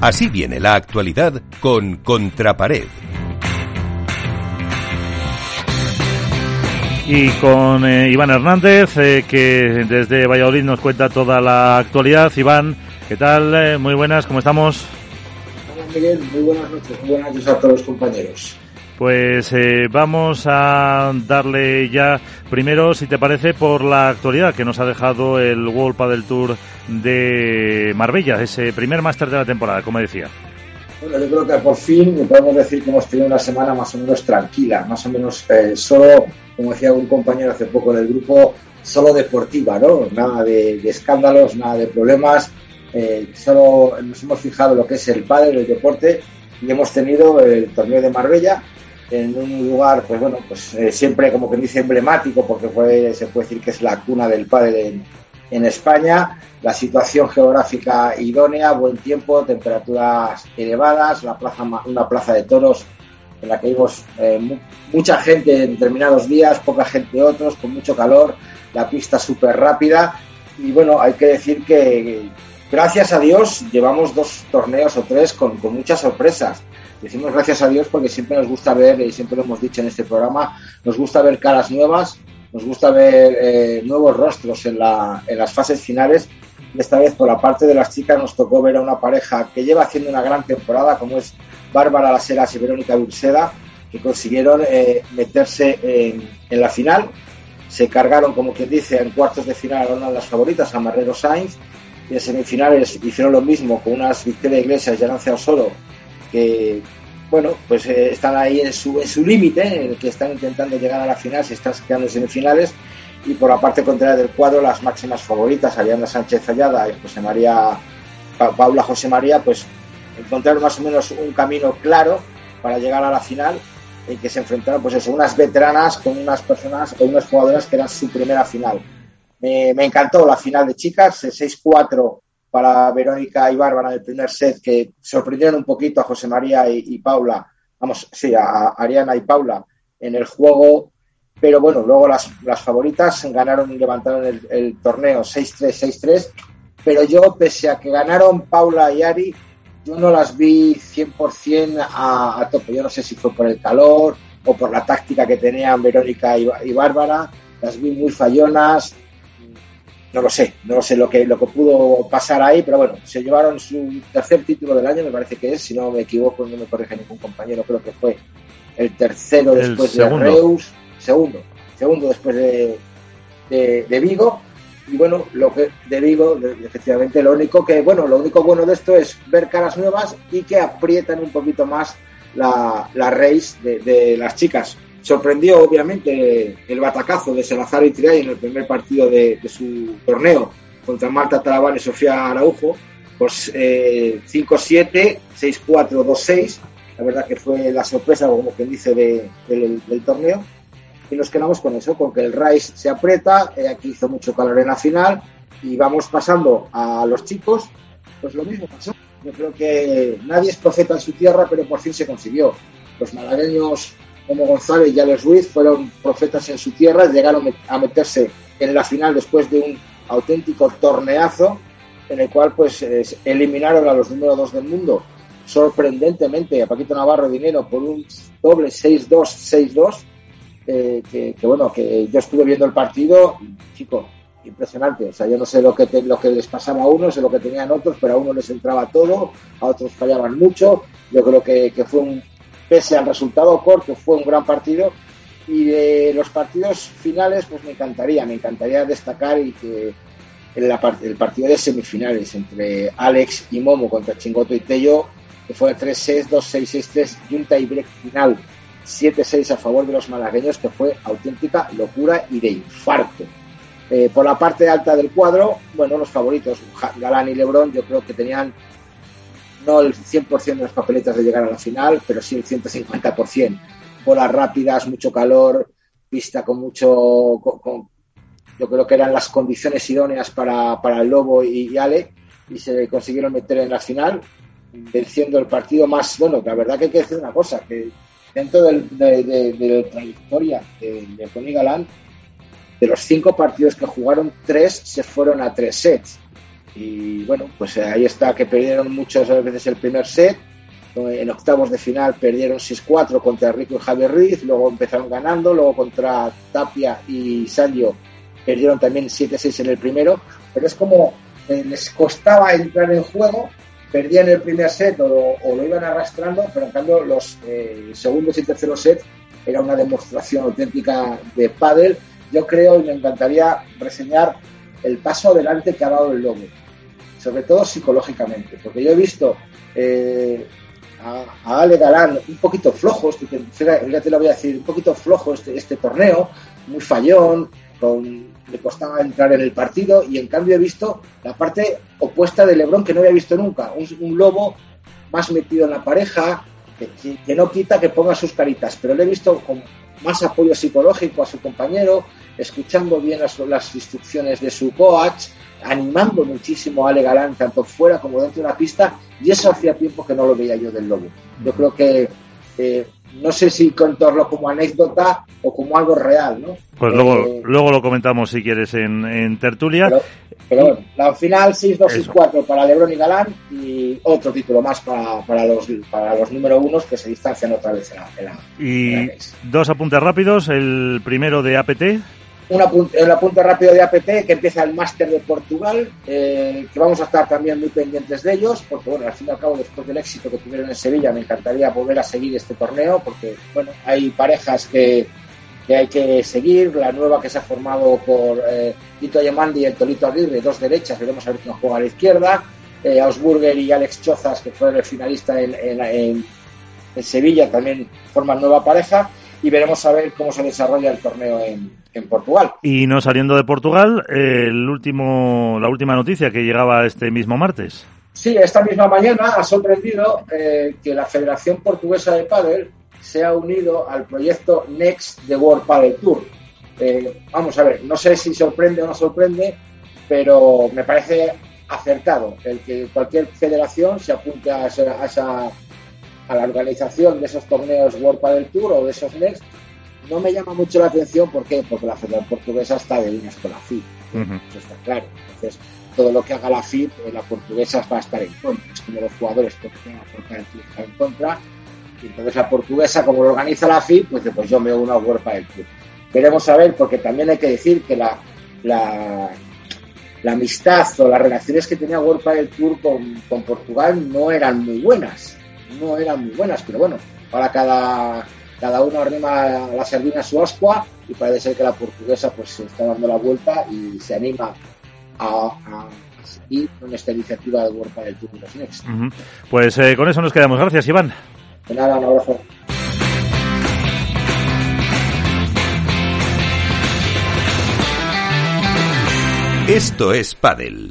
Así viene la actualidad con Contrapared. Y con eh, Iván Hernández, eh, que desde Valladolid nos cuenta toda la actualidad. Iván, ¿qué tal? Eh, muy buenas, ¿cómo estamos? Hola Miguel, muy buenas noches, muy buenas noches a todos los compañeros. Pues vamos a darle ya primero, si te parece, por la actualidad que nos ha dejado el World Padel Tour de Marbella, ese primer máster de la temporada, como decía. Bueno, yo creo que por fin podemos decir que hemos tenido una semana más o menos tranquila, más o menos solo como decía un compañero hace poco del grupo, solo deportiva, ¿no? Nada de, escándalos, nada de problemas. Eh, solo nos hemos fijado lo que es el pádel, el deporte, y hemos tenido el torneo de Marbella en un lugar, pues bueno, pues eh, siempre como que dice emblemático, porque se puede decir que es la cuna del en, en España. La situación geográfica idónea, buen tiempo, temperaturas elevadas, la plaza, una plaza de toros en la que vimos eh, mucha gente en determinados días, poca gente otros, con mucho calor, la pista súper rápida. Y bueno, hay que decir que gracias a Dios llevamos dos torneos o tres con, muchas sorpresas. Decimos gracias a Dios porque siempre nos gusta ver, y siempre lo hemos dicho en este programa, nos gusta ver caras nuevas, nos gusta ver eh, nuevos rostros en, la, en las fases finales. Esta vez por la parte de las chicas nos tocó ver a una pareja que lleva haciendo una gran temporada, como es Bárbara Las Heras y Verónica Burseda, que consiguieron eh, meterse en, la final. Se cargaron, como quien dice, en cuartos de final a una de las favoritas, a Marrero Sainz. Y en semifinales hicieron lo mismo con unas Victoria Iglesias y Arancia Osoro, que, bueno, pues eh, están ahí en su, en su límite, en el que están intentando llegar a la final, se están quedando en semifinales. Y por la parte contraria del cuadro, las máximas favoritas, Ariana Sánchez Ayada y José María, Paula José María, pues encontrar más o menos un camino claro para llegar a la final en que se enfrentaron pues eso, unas veteranas con unas personas o unas jugadoras que eran su primera final. Me, encantó la final de chicas, 6-4 para Verónica y Bárbara en el primer set, que sorprendieron un poquito a José María y, Paula, vamos, sí, a, Ariana y Paula en el juego, pero bueno, luego las, las favoritas ganaron y levantaron el, el torneo 6-3, 6-3, pero yo, pese a que ganaron Paula y Ari, yo no las vi 100% a, a tope. Yo no sé si fue por el calor o por la táctica que tenían Verónica y, Bárbara. Las vi muy fallonas. No lo sé, no lo sé lo que, lo que pudo pasar ahí, pero bueno, se llevaron su tercer título del año, me parece que es, si no me equivoco, no me corrige ningún compañero, creo que fue el tercero después de Reus, segundo, segundo después de, de Vigo, y bueno, lo que te digo, efectivamente, lo único que, bueno, lo único bueno de esto es ver caras nuevas y que aprietan un poquito más la, la race de, las chicas. Sorprendió, obviamente, el batacazo de Salazar y Triay en el primer partido de, su torneo contra Marta Talabán y Sofía Araujo, pues 5-7, 6-4, 2-6. La verdad que fue la sorpresa, como quien dice, del torneo y nos quedamos con eso, con que el Rice se aprieta, eh, aquí hizo mucho calor en la final y vamos pasando a los chicos, pues lo mismo pasó. Yo creo que nadie es profeta en su tierra, pero por fin se consiguió. Los malagueños como González y Alex Ruiz fueron profetas en su tierra, llegaron a meterse en la final después de un auténtico torneazo en el cual pues eliminaron a los número dos del mundo sorprendentemente a Paquito Navarro Dinero por un doble 6-2, 6-2 que, bueno, que yo estuve viendo el partido, chico, impresionante. O sea, yo no sé lo que, lo que les pasaba a unos, sé lo que tenían otros, pero a unos les entraba todo, a otros fallaban mucho. Yo creo que, fue un, pese al resultado corto, fue un gran partido. Y de los partidos finales, pues me encantaría, me encantaría destacar y que en la, el partido de semifinales entre Alex y Momo contra Chingoto y Tello, que fue 3-6, 2-6, 6-3 junta y break final 7-6 a favor de los malagueños, que fue auténtica locura y de infarto. Eh, por la parte alta del cuadro, bueno, los favoritos, Galán y Lebrón, yo creo que tenían no el 100% de las papeletas de llegar a la final, pero sí el 150%. Bolas rápidas, mucho calor, pista con mucho. yo creo que eran las condiciones idóneas para, para el Lobo y, Ale, y se consiguieron meter en la final, venciendo el partido más. Bueno, la verdad que hay que decir una cosa, que dentro de, la trayectoria de, Tony Galán, de los cinco partidos que jugaron, tres se fueron a tres sets. Y bueno, pues ahí está que perdieron muchas veces el primer set. En octavos de final perdieron 6-4 contra Rico y Javier Ruiz, luego empezaron ganando, luego contra Tapia y Sancho perdieron también 7-6 en el primero, pero es como eh, les costaba entrar en juego, perdían el primer set o, lo iban arrastrando, pero en cambio los eh, segundos y terceros sets era una demostración auténtica de pádel. Yo creo y me encantaría reseñar el paso adelante que ha dado el Lobo, sobre todo psicológicamente, porque yo he visto eh, a, Ale Galán un poquito flojo, este, lo voy a decir, un poquito flojo este, este torneo, muy fallón, le costaba entrar en el partido y en cambio he visto la parte opuesta de Lebron que no había visto nunca, un, lobo más metido en la pareja, que, no quita que ponga sus caritas, pero le he visto con más apoyo psicológico a su compañero, escuchando bien las, las instrucciones de su coach, animando muchísimo a Ale Galán, tanto fuera como dentro de la pista, y eso hacía tiempo que no lo veía yo del Lobo. Yo creo que, no sé si contarlo como anécdota o como algo real, ¿no? Pues luego, eh, luego lo comentamos si quieres en, tertulia. Pero, bueno, la final 6-2-6-4 para Lebron y Galán y otro título más para, para, los, para los número unos que se distancian otra vez en la, Y dos apuntes rápidos, el primero de APT una el apunte rápido de APT que empieza el Máster de Portugal, eh, que vamos a estar también muy pendientes de ellos, porque bueno, al fin y al cabo, después del éxito que tuvieron en Sevilla, me encantaría volver a seguir este torneo, porque bueno, hay parejas que, que hay que seguir, la nueva que se ha formado por eh, Tito Yemandi y el Tolito Aguirre, dos derechas, veremos a ver quién juega a la izquierda, eh, Ausburger y Alex Chozas, que fueron el finalista en, en, en Sevilla, también forman nueva pareja, y veremos a ver cómo se desarrolla el torneo en, en Portugal. Y no saliendo de Portugal, el último, la última noticia que llegaba este mismo martes. Sí, esta misma mañana ha sorprendido eh, que la Federación Portuguesa de Padel se ha unido al proyecto Next de World Padel Tour. Eh, vamos a ver, no sé si sorprende o no sorprende, pero me parece acertado el que cualquier federación se apunte a, esa, a la organización de esos torneos World Padel Tour o de esos Next no me llama mucho la atención, ¿por qué? Porque la Federación Portuguesa está de líneas con la FIP, eso está claro. Entonces, todo lo que haga la FIP, eh, la portuguesa va a estar en contra, es como los jugadores porque tienen la en contra, y entonces la portuguesa, como lo organiza la FIP, pues, pues yo me uno a World del Club. Queremos saber, porque también hay que decir que la, la, la amistad o las relaciones que tenía World del Tour con, con Portugal no eran muy buenas, no eran muy buenas, pero bueno, para cada cada uno arrima la sardina a su ascua y parece ser que la portuguesa pues se está dando la vuelta y se anima a, seguir con esta iniciativa de World del Tour de los Next. Pues eh, con eso nos quedamos. Gracias, Iván. De nada, un abrazo. Esto es Padel.